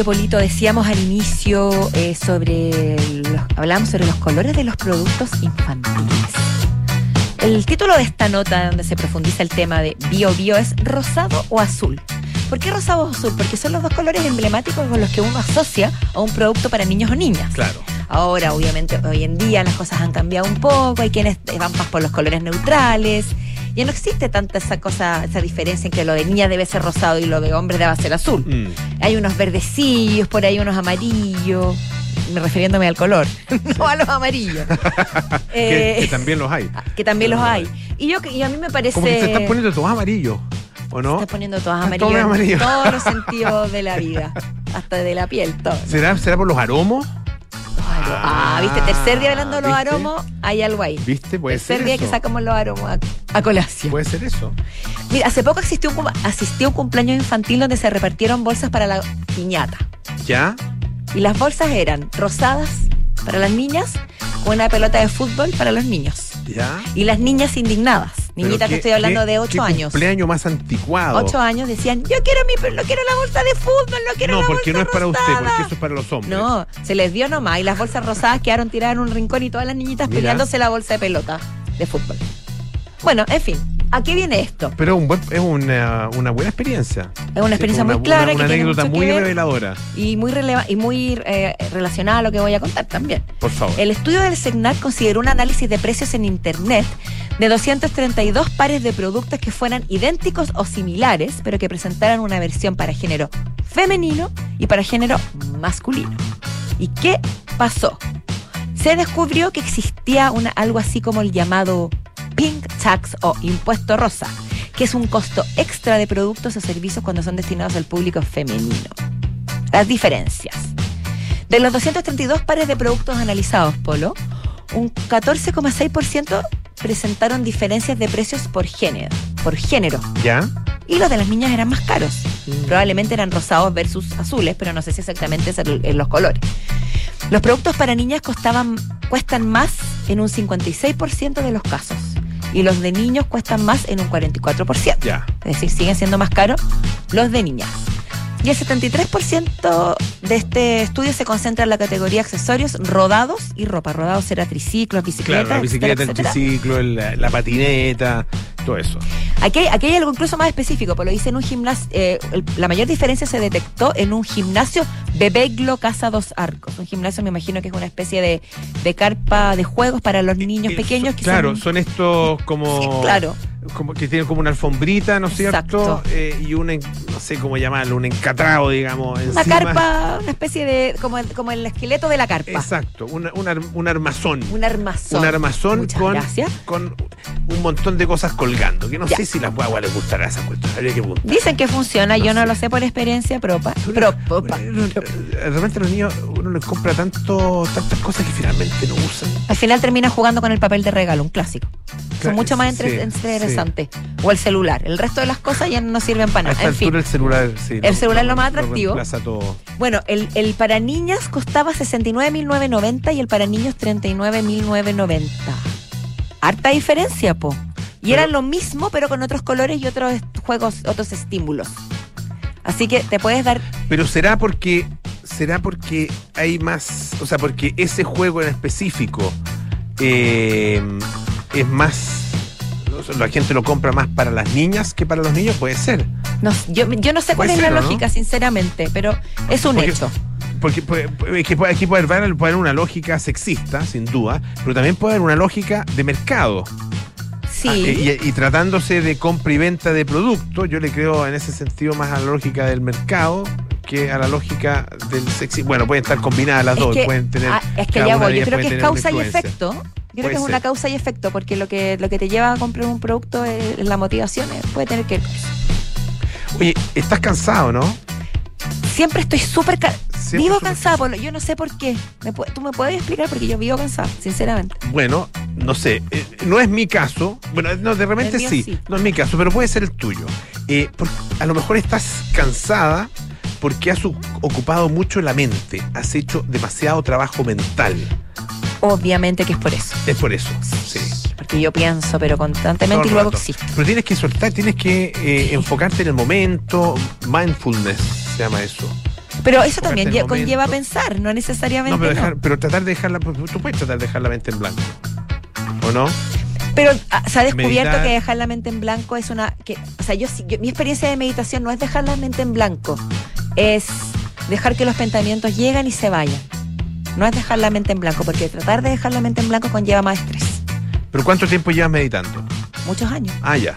Oye, Polito, decíamos al inicio eh, sobre los, hablábamos sobre los colores de los productos infantiles. El título de esta nota donde se profundiza el tema de bio bio es rosado o azul. ¿Por qué rosado o azul? Porque son los dos colores emblemáticos con los que uno asocia a un producto para niños o niñas. Claro. Ahora, obviamente, hoy en día las cosas han cambiado un poco, hay quienes van más por los colores neutrales. Ya no existe tanta esa cosa, esa diferencia en que lo de niña debe ser rosado y lo de hombre debe ser azul. Mm. Hay unos verdecillos, por ahí unos amarillos, me refiriéndome al color, no a los amarillos. Que, Eh, que también los hay. que también los hay. Y yo y a mí me parece Como que se están poniendo todos amarillos, ¿o no? Poniendo todas Están amarillas todos en amarillos. todos los sentidos de la vida, hasta de la piel, todo. ¿Será, ¿Será por los aromos? Ah, viste, tercer día hablando de los ¿viste? aromos, hay algo ahí. ¿Viste? Puede tercer ser día eso. que sacamos los aromos a, a colación. Puede ser eso. Mira, hace poco asistió un, cum- asistió un cumpleaños infantil donde se repartieron bolsas para la piñata. ¿Ya? Y las bolsas eran rosadas para las niñas una pelota de fútbol para los niños. ¿Ya? Y las niñas indignadas, niñitas que estoy hablando de 8 qué años. cumpleaños más anticuado. 8 años decían, yo quiero mi, no quiero la bolsa de fútbol, no quiero no, la porque no bolsa es para usted, rosada". porque eso es para los hombres. No, se les dio nomás y las bolsas rosadas quedaron tiradas en un rincón y todas las niñitas Mira. peleándose la bolsa de pelota de fútbol. Bueno, en fin, ¿a qué viene esto? Pero un buen- es una, una buena experiencia. Es una experiencia Una- muy clara Una, anécdota que muy reveladora. y muy releva y muy eh, relacionada a lo que voy a contar también. Por favor. El estudio del CEGNAT consideró un análisis de precios en Internet de 232 pares de productos que fueran idénticos o similares, pero que presentaran una versión para género femenino y para género masculino. ¿Y qué pasó? Se descubrió que existía una, algo así como el llamado pink tax o impuesto rosa, que es un costo extra de productos o servicios cuando son destinados al público femenino. Las diferencias. De los 232 pares de productos analizados, Polo, un 14,6% presentaron diferencias de precios por género, por género. ¿Ya? Y los de las niñas eran más caros. Probablemente eran rosados versus azules, pero no sé si exactamente en los colores. Los productos para niñas costaban, cuestan más en un 56% de los casos. Y los de niños cuestan más en un 44%. Ya. Es decir, siguen siendo más caros los de niñas. Y el 73% de este estudio se concentra en la categoría accesorios, rodados y ropa. Rodados será triciclos, bicicletas, Claro, la bicicleta, etcétera, triciclo, el- la, patineta, todo eso. Aquí, hay- aquí hay algo incluso más específico, pues lo dice en un gimnasio, eh, la mayor diferencia se detectó en un gimnasio Bebeglo Casa Dos Arcos. Un gimnasio me imagino que es una especie de, de carpa de juegos para los niños Eh, pequeños. que claro, son- son estos como. Sí, claro. Como que tienen como una alfombrita, ¿no es cierto? Eh, y un, no sé cómo llamarlo, un encatrado, digamos. una encima. carpa, una especie de, como el, como el esqueleto de la carpa. Exacto, una- un ar- un armazón. Un armazón. Un armazón con, con un montón de cosas colgando. Que no Ya. sé si las guaguas les gustará esa cuestión. Habría que preguntar. Dicen que funciona, No yo no lo sé por experiencia propa. Pro- propa. De repente los niños, uno les compra tanto, tantas cosas que finalmente no usan. Al final termina jugando con el papel de regalo, un clásico. Son mucho más sí, entre- O el celular. El resto de las cosas ya no sirven para A nada. esta En fin. el celular, sí. El celular es lo más atractivo. reemplaza todo. Bueno, el, el para niñas costaba 69.990 y el para niños 39.990. Harta diferencia, po. Y Pero- era lo mismo, pero con otros colores y otros juegos, otros estímulos. Así que te puedes dar. Pero será porque será porque hay más, o sea, porque ese juego en específico eh, es más la gente lo compra más para las niñas que para los niños, puede ser. No, yo, yo no sé cuál es la lógica, sinceramente, pero es un Porque- hecho. Porque puede- es que puede- aquí puede haber, puede haber una lógica sexista, sin duda, pero también puede haber una lógica de mercado. Sí. Ah, y, y tratándose de compra y venta de productos, yo le creo en ese sentido más a la lógica del mercado que a la lógica del sexy. Bueno, pueden estar combinadas las Es dos, que, pueden tener. ah, es que ya voy, yo creo que es causa y efecto. Yo creo que es una causa y efecto, porque lo que, lo que te lleva a comprar un producto es la motivación, eh, puede tener que ver con eso. Oye, estás cansado, ¿no? Siempre estoy súper ca- Siempre vivo cansada, Polo. yo no sé por qué. ¿Me ¿Tú me puedes explicar? Porque yo vivo cansada, sinceramente. Bueno, no sé, eh, no es mi caso. Bueno, no, de repente sí, sí. no es mi caso, pero puede ser el tuyo. Eh, a lo mejor estás cansada porque has ocupado mucho la mente, has hecho demasiado trabajo mental. Obviamente que es por eso. Es por eso, sí. Porque que yo pienso, pero constantemente y luego existo. Pero tienes que soltar, tienes que eh, enfocarte en el momento. Mindfulness se llama eso. Pero eso también lle- conlleva pensar, no necesariamente No, pero, no. dejar- pero tratar de dejarla. Tú puedes tratar de dejar la mente en blanco. ¿O no? Pero ah, se ha descubierto Meditar. que dejar la mente en blanco es una. Que, o sea, yo, yo- mi experiencia de meditación no es dejar la mente en blanco, es dejar que los pensamientos lleguen y se vayan. No es dejar la mente en blanco, porque tratar de dejar la mente en blanco conlleva más estrés. ¿Pero cuánto tiempo llevas meditando? Muchos años. Ah, ya.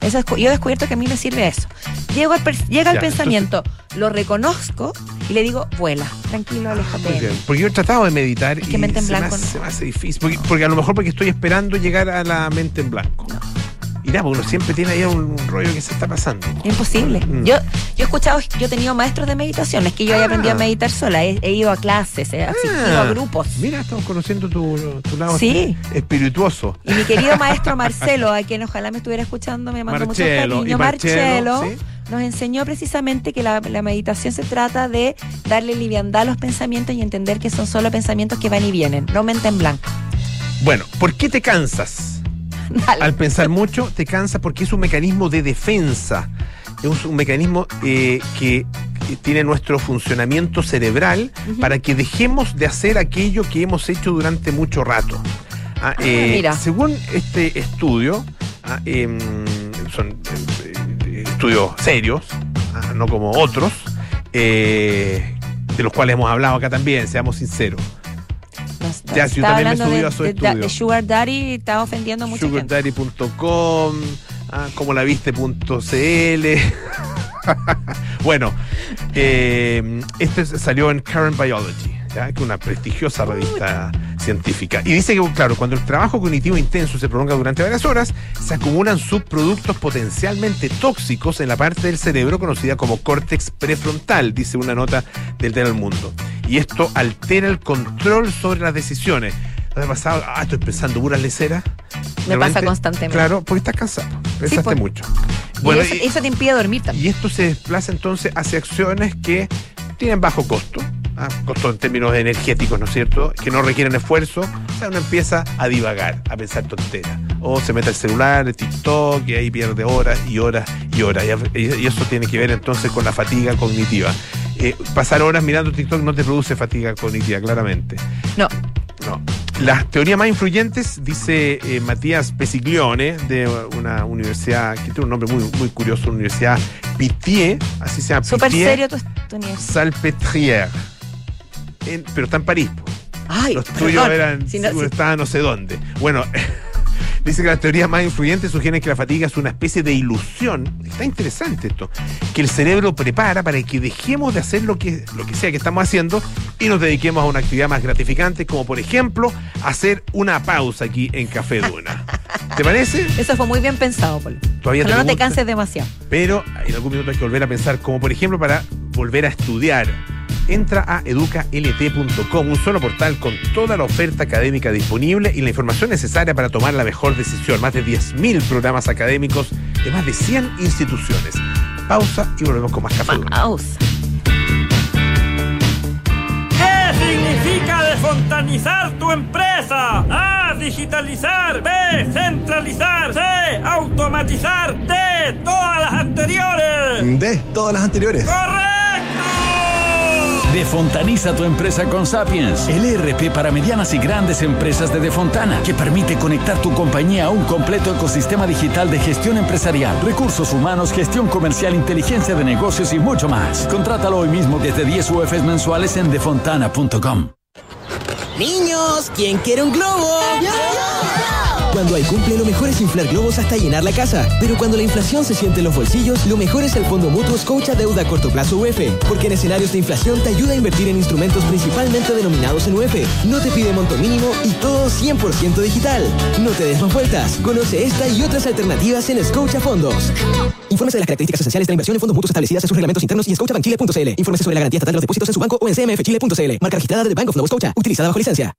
Eso es- yo he descubierto que a mí me sirve eso. Llego al llega el pensamiento, lo reconozco y le digo, vuela, tranquilo, aléjate. Muy de bien. mí". Porque yo he tratado de meditar Es y que mente en se, me hace, no. se me hace difícil. Porque, porque a lo mejor porque estoy esperando llegar a la mente en blanco. Y nada, porque uno siempre tiene ahí un, un rollo que se está pasando. Imposible. Mm. Yo, yo he escuchado, yo he tenido maestros de meditación, es que yo Ah. aprendido a meditar sola, he, he ido a clases, he asistido Ah, a grupos. Mira, estamos conociendo tu, tu lado Sí. espirituoso. Y mi querido maestro Marcelo, a quien ojalá me estuviera escuchando, me mandó mucho cariño. Marcelo, Marcelo ¿sí? nos enseñó precisamente que la, la meditación se trata de darle liviandad a los pensamientos y entender que son solo pensamientos que van y vienen, no mente en blanco. Bueno, ¿por qué te cansas? Dale. Al pensar mucho, te cansas porque es un mecanismo de defensa. Es un mecanismo eh, que tiene nuestro funcionamiento cerebral para que dejemos de hacer aquello que hemos hecho durante mucho rato. Ah, eh, mira. Según este estudio, ah, em, son eh, estudios serios, ah, no como otros, de los cuales hemos hablado acá también, seamos sinceros. Nos- Ya, si yo está también me subí de, a su de- estudio. de Sugar Daddy, está ofendiendo gente. sugardaddy.com, ah, como la viste.cl. bueno, eh, este salió en Current Biology, ¿ya? que es una prestigiosa revista científica. Y dice que, claro, cuando el trabajo cognitivo intenso se prolonga durante varias horas, se acumulan subproductos potencialmente tóxicos en la parte del cerebro conocida como córtex prefrontal, dice una nota del Del Mundo. Y esto altera el control sobre las decisiones. ¿No te ha pasado? Ah, estoy pensando puras leceras. Me pasa constantemente. Claro, porque estás cansado. Pensaste pues. mucho. Y Bueno, eso, y, eso te impide dormir también. y esto se desplaza entonces hacia acciones que tienen bajo costo. ah, costo en términos energéticos, ¿no es cierto? Que no requieren esfuerzo. O sea, uno empieza a divagar, a pensar tonteras. O se mete al celular, el TikTok, y ahí pierde horas y horas y horas. Y, y eso tiene que ver entonces con la fatiga cognitiva. Eh, pasar horas mirando TikTok no te produce fatiga cognitiva, claramente. No, No. Las teorías más influyentes, dice eh, Matías Pesiglione, de una universidad que tiene un nombre muy, muy curioso, Universidad Pitié, así se llama. súper serio tu. Salpêtrière. Pero está en París. po. Ay, Los tuyos perdón. eran, Si no- si- estaban no sé dónde. Bueno, dice que las teorías más influyentes sugieren que la fatiga es una especie de ilusión. Está interesante esto. Que el cerebro prepara para que dejemos de hacer lo que, lo que sea que estamos haciendo y nos dediquemos a una actividad más gratificante, como por ejemplo hacer una pausa aquí en Café Duna. ¿Te parece? Eso fue muy bien pensado, Polo. Todavía Ojalá no te canses demasiado. Pero en algún minuto hay que volver a pensar, como por ejemplo para volver a estudiar. Entra a educalt.com, un solo portal con toda la oferta académica disponible y la información necesaria para tomar la mejor decisión. Más de 10.000 programas académicos de más de 100 instituciones. Pausa y volvemos con más café. Pausa. ¿Qué significa desfontanizar tu empresa? A. Digitalizar. B. Centralizar. C. Automatizar. D. Todas las anteriores. De todas las anteriores. ¡Correcto! Defontaniza tu empresa con Sapiens, el ERP para medianas y grandes empresas de Defontana, que permite conectar tu compañía a un completo ecosistema digital de gestión empresarial, recursos humanos, gestión comercial, inteligencia de negocios y mucho más. Contrátalo hoy mismo desde 10 UFs mensuales en defontana.com. Niños, ¿quién quiere un globo? Cuando hay cumple, lo mejor es inflar globos hasta llenar la casa. Pero cuando la inflación se siente en los bolsillos, lo mejor es el Fondo Mutuo Scotia Deuda a Corto Plazo UF. Porque en escenarios de inflación te ayuda a invertir en instrumentos principalmente denominados en UF. No te pide monto mínimo y todo 100% digital. No te des más vueltas. Conoce esta y otras alternativas en Scotia Fondos. Infórmese de las características esenciales de la inversión en fondos mutuos establecidas en sus reglamentos internos y scotiabankchile.cl. Infórmese sobre la garantía estatal de los depósitos en su banco o en cmfchile.cl. Marca registrada de Bank of Nova Scotia. Utilizada bajo licencia.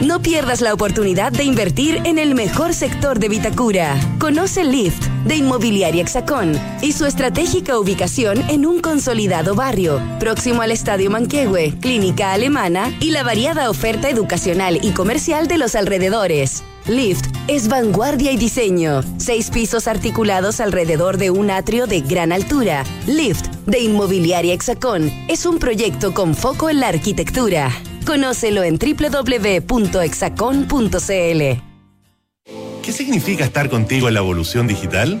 No pierdas la oportunidad de invertir en el mejor sector de Vitacura. Conoce Lift de Inmobiliaria Hexacón y su estratégica ubicación en un consolidado barrio, próximo al Estadio Manquehue, Clínica Alemana y la variada oferta educacional y comercial de los alrededores. Lift es vanguardia y diseño. Seis pisos articulados alrededor de un atrio de gran altura. Lift de Inmobiliaria Hexacón es un proyecto con foco en la arquitectura. Conócelo en www.hexacon.cl. ¿Qué significa estar contigo en la evolución digital?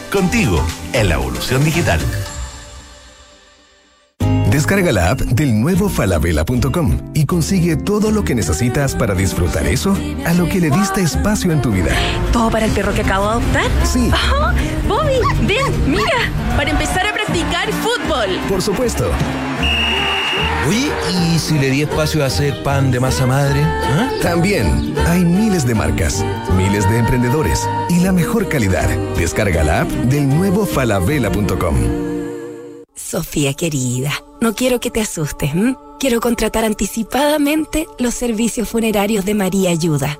contigo en la evolución digital. Descarga la app del nuevo falabella.com y consigue todo lo que necesitas para disfrutar eso a lo que le diste espacio en tu vida. ¿Todo para el perro que acabo de adoptar? Sí. Ajá. Bobby, ven, mira, para empezar a practicar fútbol. Por supuesto. Oye, ¿y si le di espacio a hacer pan de masa madre? ¿Ah? También hay miles de marcas, miles de emprendedores y la mejor calidad. Descarga la app del nuevo falabella.com. Sofía querida, no quiero que te asustes. Quiero contratar anticipadamente los servicios funerarios de María Ayuda.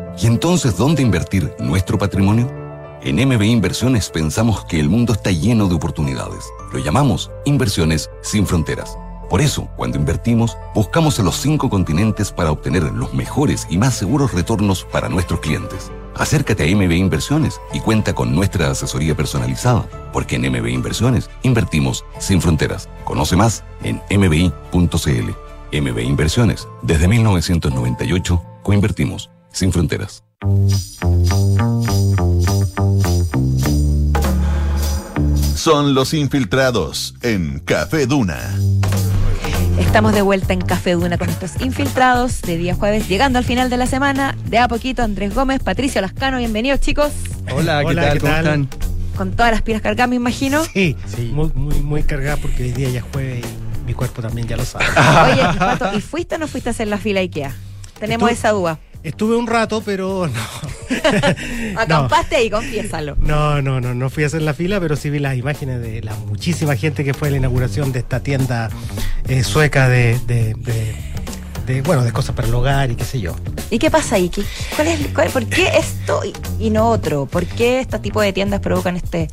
¿Y entonces dónde invertir nuestro patrimonio? En MB Inversiones pensamos que el mundo está lleno de oportunidades. Lo llamamos inversiones sin fronteras. Por eso, cuando invertimos, buscamos en los cinco continentes para obtener los mejores y más seguros retornos para nuestros clientes. Acércate a MB Inversiones y cuenta con nuestra asesoría personalizada, porque en MB Inversiones invertimos sin fronteras. Conoce más en mbi.cl. MB Inversiones, desde 1998, coinvertimos sin fronteras. Son los infiltrados en Café Duna. Estamos de vuelta en Café Duna con estos infiltrados de día jueves, llegando al final de la semana. De a poquito, Andrés Gómez, Patricio Lascano, bienvenidos chicos. Hola, ¿qué tal? ¿Cómo están? Con todas las pilas cargadas, me imagino. Sí, sí. Muy, muy, muy cargada porque hoy día ya jueves y mi cuerpo también ya lo sabe. Oye, y Pato, ¿y fuiste o no fuiste a hacer la fila IKEA? Tenemos esa duda. Estuve un rato, pero no. Acampaste ahí, confiésalo. No, no, no, no fui a hacer la fila, pero sí vi las imágenes de la muchísima gente que fue a la inauguración de esta tienda eh, sueca de, de- de- de, bueno, de cosas para el hogar y qué sé yo. ¿Y qué pasa ahí? ¿Qué- cuál es, cuál- ¿Por qué esto y, y no otro? ¿Por qué este tipo de tiendas provocan este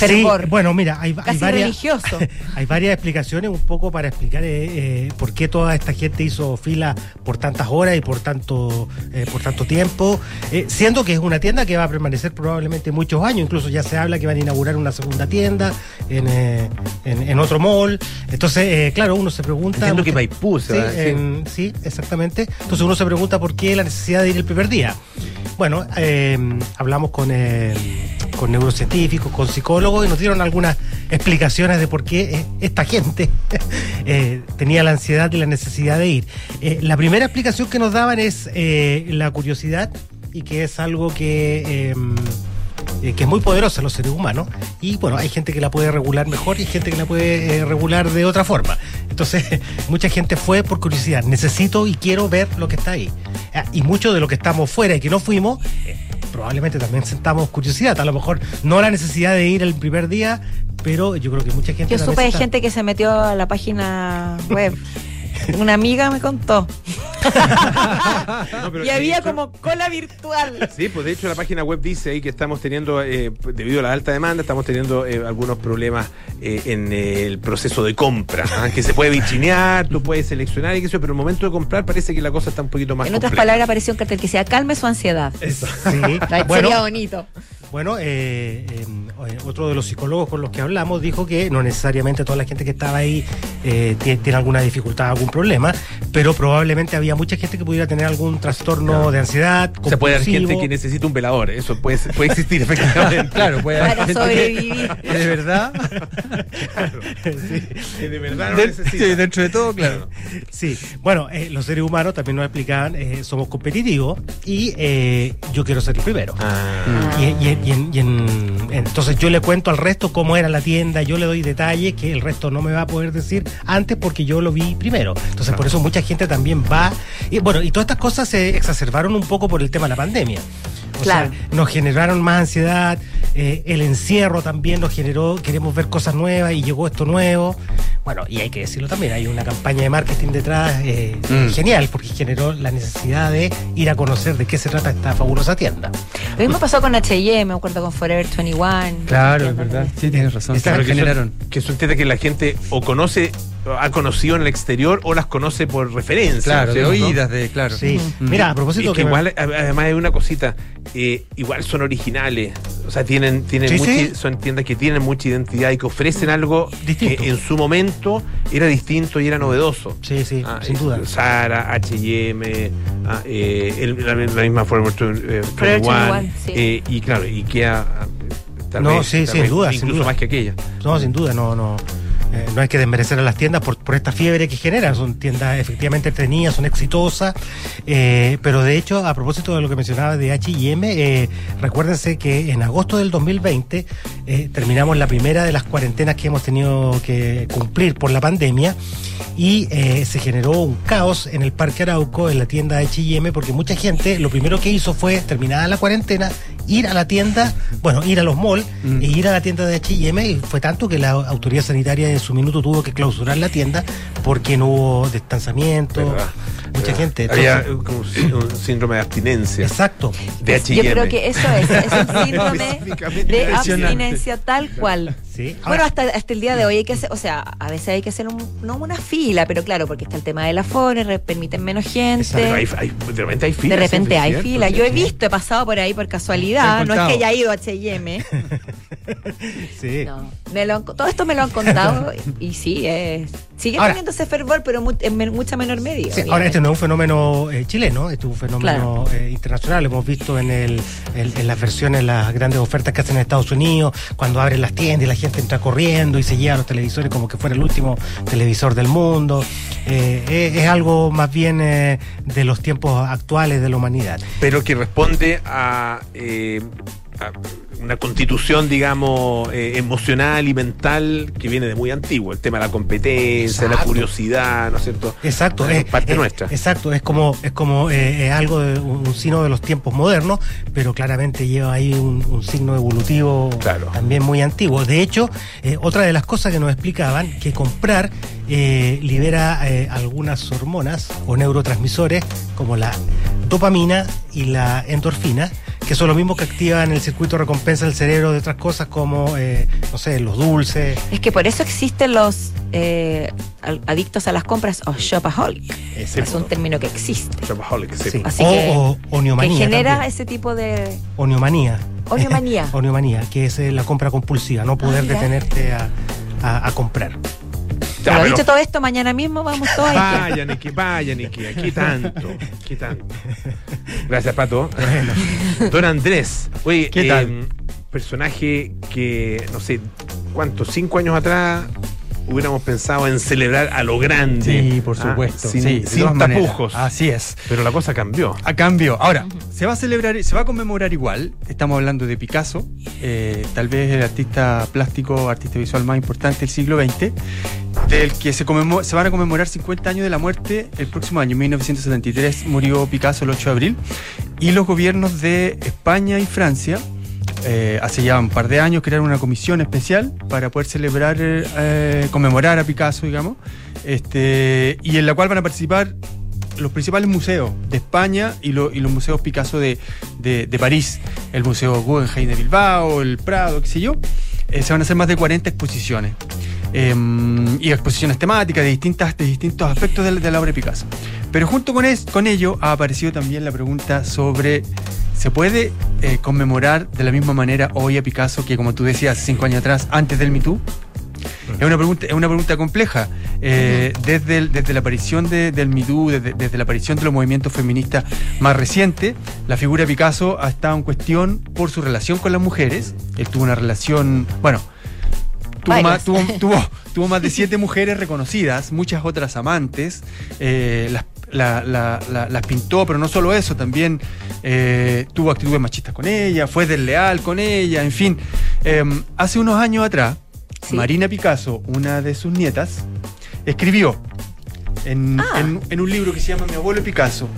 fervor? Sí, bueno, mira, hay, varias, religioso. hay varias explicaciones un poco para explicar eh, eh, por qué toda esta gente hizo fila por tantas horas y por tanto, eh, por tanto tiempo, eh, siendo que es una tienda que va a permanecer probablemente muchos años, incluso ya se habla que van a inaugurar una segunda tienda en, eh, en, en otro mall. Entonces, eh, claro, uno se pregunta... Entiendo que Maipú se Sí, va a decir. sí, exactamente. Entonces uno se pregunta por qué la necesidad de ir el primer día. Bueno, eh, hablamos con, con neurocientíficos, con psicólogos y nos dieron algunas explicaciones de por qué eh, esta gente eh, tenía la ansiedad y la necesidad de ir. Eh, la primera explicación que nos daban es la curiosidad y que es algo que... eh, que es muy poderosa en los seres humanos y bueno, hay gente que la puede regular mejor y gente que la puede eh, regular de otra forma. Entonces, mucha gente fue por curiosidad, necesito y quiero ver lo que está ahí. Ah, Y mucho de lo que estamos fuera y que no fuimos, eh, probablemente también sentamos curiosidad, a lo mejor no la necesidad de ir el primer día, pero yo creo que mucha gente... Yo supe de gente que se metió a la página web. Una amiga me contó. No, pero y había hecho- como cola virtual. Sí, pues de hecho la página web dice ahí que estamos teniendo, eh, debido a la alta demanda, estamos teniendo eh, algunos problemas eh, en eh, el proceso de compra, ¿ah? que se puede bichinear, tú puedes seleccionar y qué sé yo, pero el momento de comprar parece que la cosa está un poquito más En otras palabras, apareció un cartel que decía calme su ansiedad. Sí. Sería Bueno, bonito. Bueno, eh, eh, eh, otro de los psicólogos con los que hablamos dijo que no necesariamente toda la gente que estaba ahí eh, tiene, tiene alguna dificultad, algún problema, pero probablemente había mucha gente que pudiera tener algún trastorno de ansiedad. O sea, puede haber gente que necesita un velador, eso puede, puede existir efectivamente. Claro, puede haber Para gente sobrevivir. que de verdad, Que de verdad no de- necesita. sí, dentro de todo, claro. Sí, bueno, eh, los seres humanos también nos explicaban, eh, somos competitivos y eh, yo quiero ser el primero. Ah. Y, y- y en- y en- entonces yo le cuento al resto cómo era la tienda, yo le doy detalles que el resto no me va a poder decir antes porque yo lo vi primero. Entonces por eso mucha gente también va. Y bueno, y todas estas cosas se exacerbaron un poco por el tema de la pandemia. O Claro. sea, nos generaron más ansiedad, eh, el encierro también nos generó, queremos ver cosas nuevas y llegó esto nuevo. Bueno, y hay que decirlo también, hay una campaña de marketing detrás eh, Mm. genial, porque generó la necesidad de ir a conocer de qué se trata esta fabulosa tienda. Lo mismo pasó con H&M, me acuerdo con Forever 21. Claro, es verdad. Sí, tienes razón. Claro, que, generaron. son, que que la gente o conoce, ha conocido en el exterior o las conoce por referencia. Claro, de oídas, de, claro. Sí. Mm. Mira, a propósito Y que que me- igual, además hay una cosita, eh, igual son originales, o sea, tienen, tienen Sí, mucha- sí. son tiendas que tienen mucha identidad y que ofrecen algo Distinto. que en su momento era distinto y era novedoso. Sí, sí, Ah, sin eh, duda. Zara, H&M, ah, eh, el- la, la misma 21, Forever 21, sí. eh, y claro, Ikea ah, tal No, vez- sí, sin vez duda, sin incluso duda. más que aquella. No, sin duda, no, no. Eh, no hay que desmerecer a las tiendas por, por esta fiebre que generan. Son tiendas efectivamente entretenidas, son exitosas. eh, pero de hecho, a propósito de lo que mencionaba de HM, eh, recuérdense que en agosto del 2020 eh, terminamos la primera de las cuarentenas que hemos tenido que cumplir por la pandemia y eh, se generó un caos en el Parque Arauco, en la tienda HM, porque mucha gente lo primero que hizo fue, terminada la cuarentena, ir a la tienda, bueno, ir a los malls e ir a la tienda de H&M y fue tanto que la autoridad sanitaria en su minuto tuvo que clausurar la tienda porque no hubo distanciamiento, ¿Verdad? mucha ¿Verdad? gente. Había entonces- como un sí- un síndrome de abstinencia. Exacto. De Yo creo que eso es, es un síndrome de impresionante. Abstinencia tal cual. Sí. Bueno, hasta, hasta el día de hoy hay que hacer, o sea, a veces hay que hacer un- no una fila, pero claro, porque está el tema del aforo, permiten menos gente. Pero hay- hay- de repente hay de filas. repente hay es cierto, fila. Yo he visto, he pasado por ahí por casualidad. No es que haya ido a H&M. Sí. No, me lo han- todo esto me lo han contado y, y sí, eh, sigue Ahora- teniendo ese fervor, pero mu- en mucha menor medida. Sí, ahora este no es un fenómeno eh, chileno, este es un fenómeno eh, internacional. Hemos visto en, el, en, en las versiones, las grandes ofertas que hacen en Estados Unidos, cuando abren las tiendas y la gente entra corriendo y se lleva los televisores como que fuera el último televisor del mundo. Eh, es, es algo más bien eh, de los tiempos actuales de la humanidad. Pero que responde eh, a una constitución, digamos, eh, emocional y mental que viene de muy antiguo. El tema de la competencia, la curiosidad, ¿no es cierto? Exacto, Es parte es- nuestra. Exacto, es como es como eh, es algo de un, signo de los tiempos modernos, pero claramente lleva ahí un, un signo evolutivo también muy antiguo. De hecho, eh, otra de las cosas que nos explicaban que comprar libera algunas hormonas o neurotransmisores como la dopamina y la endorfina, que son los mismos que activan el circuito de recompensa del cerebro de otras cosas como, eh, no sé, los dulces. Es que por eso existen los eh, adictos a las compras o shopaholic. Es un término que existe. Shopaholic, sí. Sí. Así o, que, o oniomanía. que genera también. ese tipo de Oniomanía. oniomanía. Oniomanía, que es eh, la compra compulsiva, no poder Ah, detenerte a, a- a comprar. Pero pero- dicho todo esto, mañana mismo vamos todos a Ikea. Vayan, Ikea, vayan, Ikea. ¿Qué tanto? ¿Qué tanto? Gracias, Pato. Don Andrés. Oye, ¿Qué eh, tal? personaje que, no sé, ¿cuántos? ¿Cinco años atrás hubiéramos pensado en celebrar a lo grande? Sí, por Ah, supuesto. sin sí, tapujos. Así es. Pero la cosa cambió. A cambio. Ahora, se va a celebrar, se va a conmemorar igual. Estamos hablando de Picasso, eh, tal vez el artista plástico, artista visual más importante del siglo XX, del que se, se van a conmemorar 50 años de la muerte el próximo año, 1973, murió Picasso el 8 de abril, y los gobiernos de España y Francia. Eh, hace ya un par de años crearon una comisión especial para poder celebrar, eh, conmemorar a Picasso, digamos, este, y en la cual van a participar los principales museos de España y, lo- y los museos Picasso de, de- París. El Museo Guggenheim de Bilbao, el Prado, qué sé yo. Eh, se van a hacer más de 40 exposiciones. Eh, y exposiciones temáticas de, distintas, de distintos aspectos de, de la obra de Picasso. Pero junto con, es- con ello ha aparecido también la pregunta sobre, ¿se puede eh, conmemorar de la misma manera hoy a Picasso que como tú decías cinco años atrás, antes del Me Too? Es una pregunta, es una pregunta compleja. Eh, desde, el- desde la aparición de- del Me Too, desde, desde la aparición de los movimientos feministas más recientes, la figura de Picasso ha estado en cuestión por su relación con las mujeres. Él tuvo una relación, bueno, tuvo más, tuvo, tuvo- tuvo más de siete mujeres reconocidas, muchas otras amantes. eh, las, la- la- la- las pintó, pero no solo eso, también eh, tuvo actitudes machistas con ella, fue desleal con ella, en fin. Eh, hace unos años atrás, Marina Picasso, una de sus nietas, escribió en, en- en un libro que se llama Mi abuelo Picasso.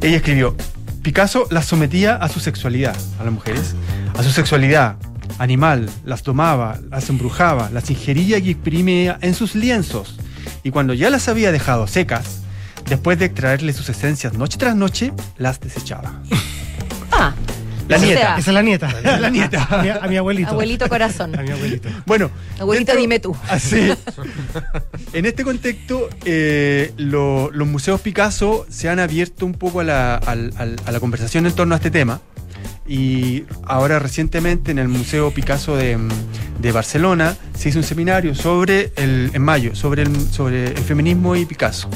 Ella escribió, Picasso las sometía a su sexualidad, a las mujeres, a su sexualidad animal, las tomaba, las embrujaba, las ingería y exprimía en sus lienzos. Y cuando ya las había dejado secas, después de extraerle sus esencias noche tras noche, las desechaba. Ah, La nieta. sea, Esa es la nieta. La nieta. A mi, a mi abuelito. Abuelito corazón. A mi abuelito. Bueno, Abuelito, dime tú. Así. En este contexto, eh, lo- los museos Picasso se han abierto un poco la, a la conversación en torno a este tema. Y ahora recientemente en el Museo Picasso de, Barcelona se hizo un seminario sobre el, en mayo, sobre el, sobre el feminismo y Picasso.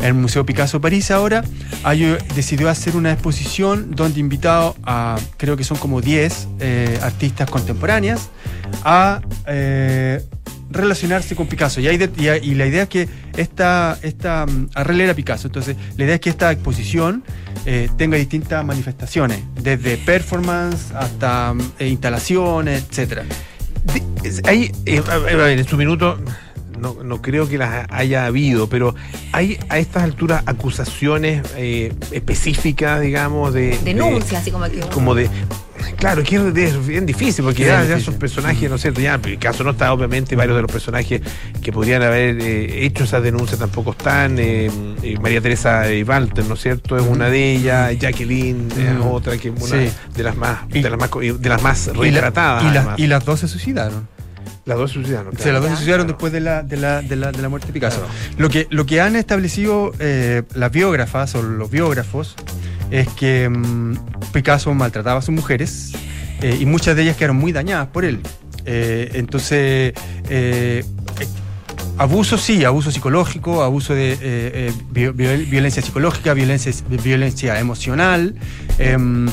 El Museo Picasso París ahora hay- decidió hacer una exposición donde invitado a, creo que son como 10 eh, artistas contemporáneas, a eh, relacionarse con Picasso. Y, hay de- y, hay- y la idea es que esta, esta mm, a releer a Picasso. Entonces, la idea es que esta exposición eh, tenga distintas manifestaciones, desde performance hasta mm, eh, instalaciones, etcétera. Hay, eh, en su minuto no, no creo que las haya habido, pero hay a estas alturas acusaciones eh, específicas, digamos, de... de- Denuncia, así como que. como de claro que es, bien difícil porque ya, son personajes no es cierto ya el caso no está obviamente varios de los personajes que podrían haber eh, hecho esas denuncias tampoco están eh, eh, María Teresa Walter no es cierto es una de ellas Jacqueline es otra que es una Sí. de las más de las más de las más Y, la- retratadas y las dos se suicidaron. Las dos suicidaron Se las dos claro. suicidaron después de la, de la, de la, de la muerte de Picasso. Lo, que, lo que han establecido eh, las biógrafas o los biógrafos es que mm, Picasso maltrataba a sus mujeres eh, y muchas de ellas quedaron muy dañadas por él. Eh, entonces, eh, abuso sí, abuso psicológico, abuso de vi- vi- violencia psicológica, violencia, violencia emocional. Em,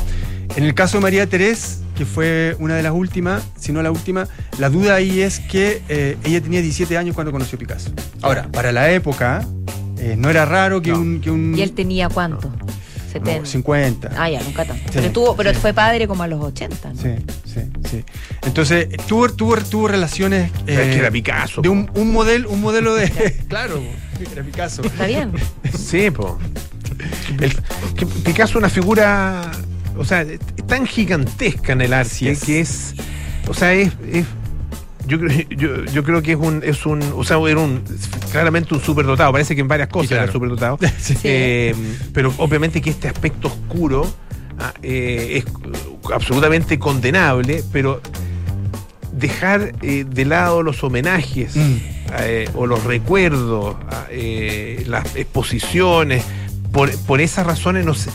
en el caso de María Terés, que fue una de las últimas, si no la última, la duda ahí es que eh, ella tenía 17 años cuando conoció a Picasso. Ahora, para la época, eh, no era raro que un... Que un ¿Y él tenía cuánto? no, 70. 50. Ah, ya, nunca tanto. Sí, pero tuvo, pero sí. fue padre como a los 80, ¿no? Sí, sí, sí. Entonces, eh, tuvo, tuvo, tuvo relaciones... Es eh, que era Picasso De un, un modelo, un modelo de... claro, era Picasso. Está bien. Sí, po. El- que Picasso es una figura, o sea, es tan gigantesca en el arte es. que es, o sea, es, es- yo, creo- yo, yo creo que es un, es un, o sea, era un, claramente un superdotado, parece que en varias cosas claro. era superdotado, Sí. Eh, pero obviamente que este aspecto oscuro ah, eh, es absolutamente condenable, pero dejar eh, de lado los homenajes Mm. o los recuerdos, ah, las exposiciones, por, por esas razones no sé,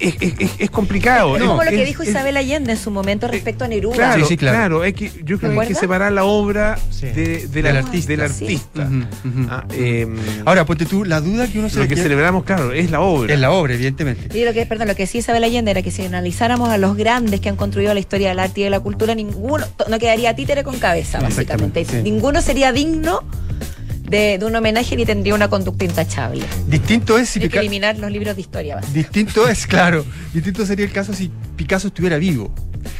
es, es- es- es complicado. Es Es- como lo que es- dijo es- Isabel Allende en su momento respecto a Neruda. Claro, Sí, sí, claro. claro. hay que, yo creo que hay que separar la obra Sí. de, del Del ar- artista, del. Ah, eh, Ahora, ponte tú, la duda que uno se lo que celebramos, claro, es la obra. es la obra, evidentemente. Y lo que, perdón, lo que sí Isabel Allende era que si analizáramos a los grandes que han construido la historia del arte y de la cultura, ninguno no quedaría títere con cabeza, básicamente. Ninguno sería digno de, de un homenaje ni tendría una conducta intachable. Distinto es si Picasso... eliminar los libros de historia. Distinto es, claro, distinto sería el caso si Picasso estuviera vivo.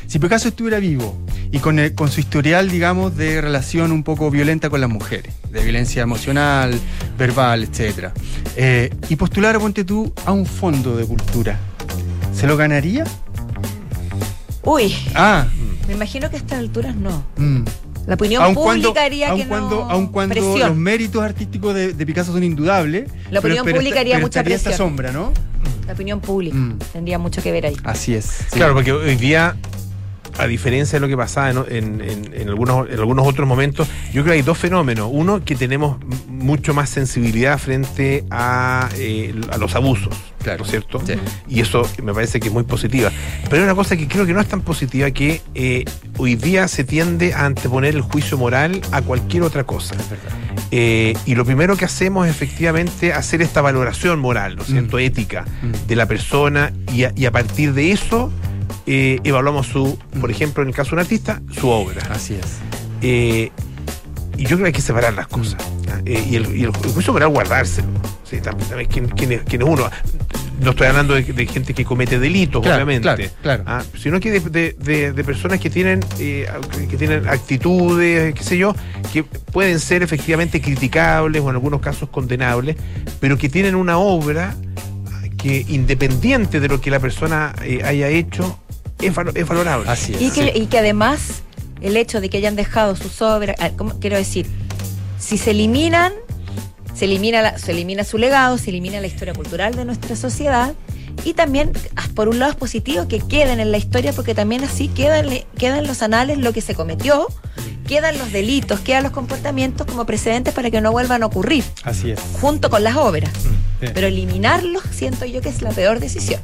Si Picasso estuviera vivo y con, el- con su historial, digamos, de relación un poco violenta con las mujeres, de violencia emocional, verbal, etc. eh, y postulara, ponte tú, a un fondo de cultura, ¿se lo ganaría? Uy, Ah, me imagino que a estas alturas no. mm, La opinión Aun pública cuando, haría aun que cuando, no aun cuando presión. los méritos artísticos de, de Picasso son indudables. La opinión pero, pública pero haría pero mucha estaría esta presión. sombra, ¿no? La opinión pública Mm. tendría mucho que ver ahí. Así es. sí. Claro, porque hoy día, a diferencia de lo que pasaba en, en- en- en algunos, en algunos otros momentos, yo creo que hay dos fenómenos. Uno, que tenemos mucho más sensibilidad frente a, eh, a los abusos, ¿no es cierto? Y eso me parece que es muy positiva. Pero hay una cosa que creo que no es tan positiva, que eh, hoy día se tiende a anteponer el juicio moral a cualquier otra cosa. Eh, y lo primero que hacemos es efectivamente hacer esta valoración moral, ¿no es cierto? Ética de la persona y a, y a partir de eso eh, evaluamos su, por ejemplo, en el caso de un artista, su obra. Así es. Eh, y yo creo que hay que separar las cosas. Eh, y, el, y el juicio moral guardárselo. Sí, también, también quién, quién es, quién es uno. No estoy hablando de, de gente que comete delitos, Claro, obviamente. claro, claro. ¿ah? Sino que de, de- de- de personas que tienen, eh, que tienen actitudes, qué sé yo, que pueden ser efectivamente criticables o en algunos casos condenables, pero que tienen una obra que independiente de lo que la persona eh, haya hecho, es, valo- es valorable. Así Y que, y que además el hecho de que hayan dejado sus obras, ah, ¿cómo? quiero decir, si se eliminan, se elimina, la- se elimina su legado, se elimina la historia cultural de nuestra sociedad y también, ah, por un lado es positivo que queden en la historia porque también así quedan, quedan los anales lo que se cometió, quedan los delitos, quedan los comportamientos como precedentes para que no vuelvan a ocurrir, Así es. junto con las obras. Sí. Pero eliminarlos siento yo que es la peor decisión.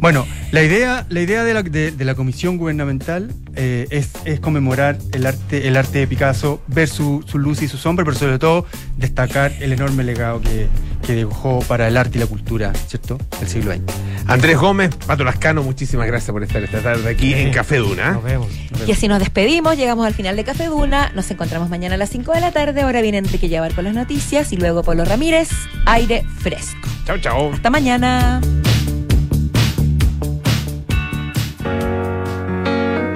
Bueno, la idea, la idea de, la, de- de la comisión gubernamental eh, es, es conmemorar el arte, el arte de Picasso, ver su, su luz y su sombra, pero sobre todo destacar el enorme legado que, que dibujó para el arte y la cultura, ¿cierto? Del siglo XX. Andrés Gómez, Pato Lascano, muchísimas gracias por estar esta tarde aquí en Café Duna. Nos vemos. Y así nos despedimos, llegamos al final de Café Duna, nos encontramos mañana a las 5 de la tarde, ahora viene Enrique Llevar con las noticias y luego Polo Ramírez, aire fresco. Chao, chao. Hasta mañana.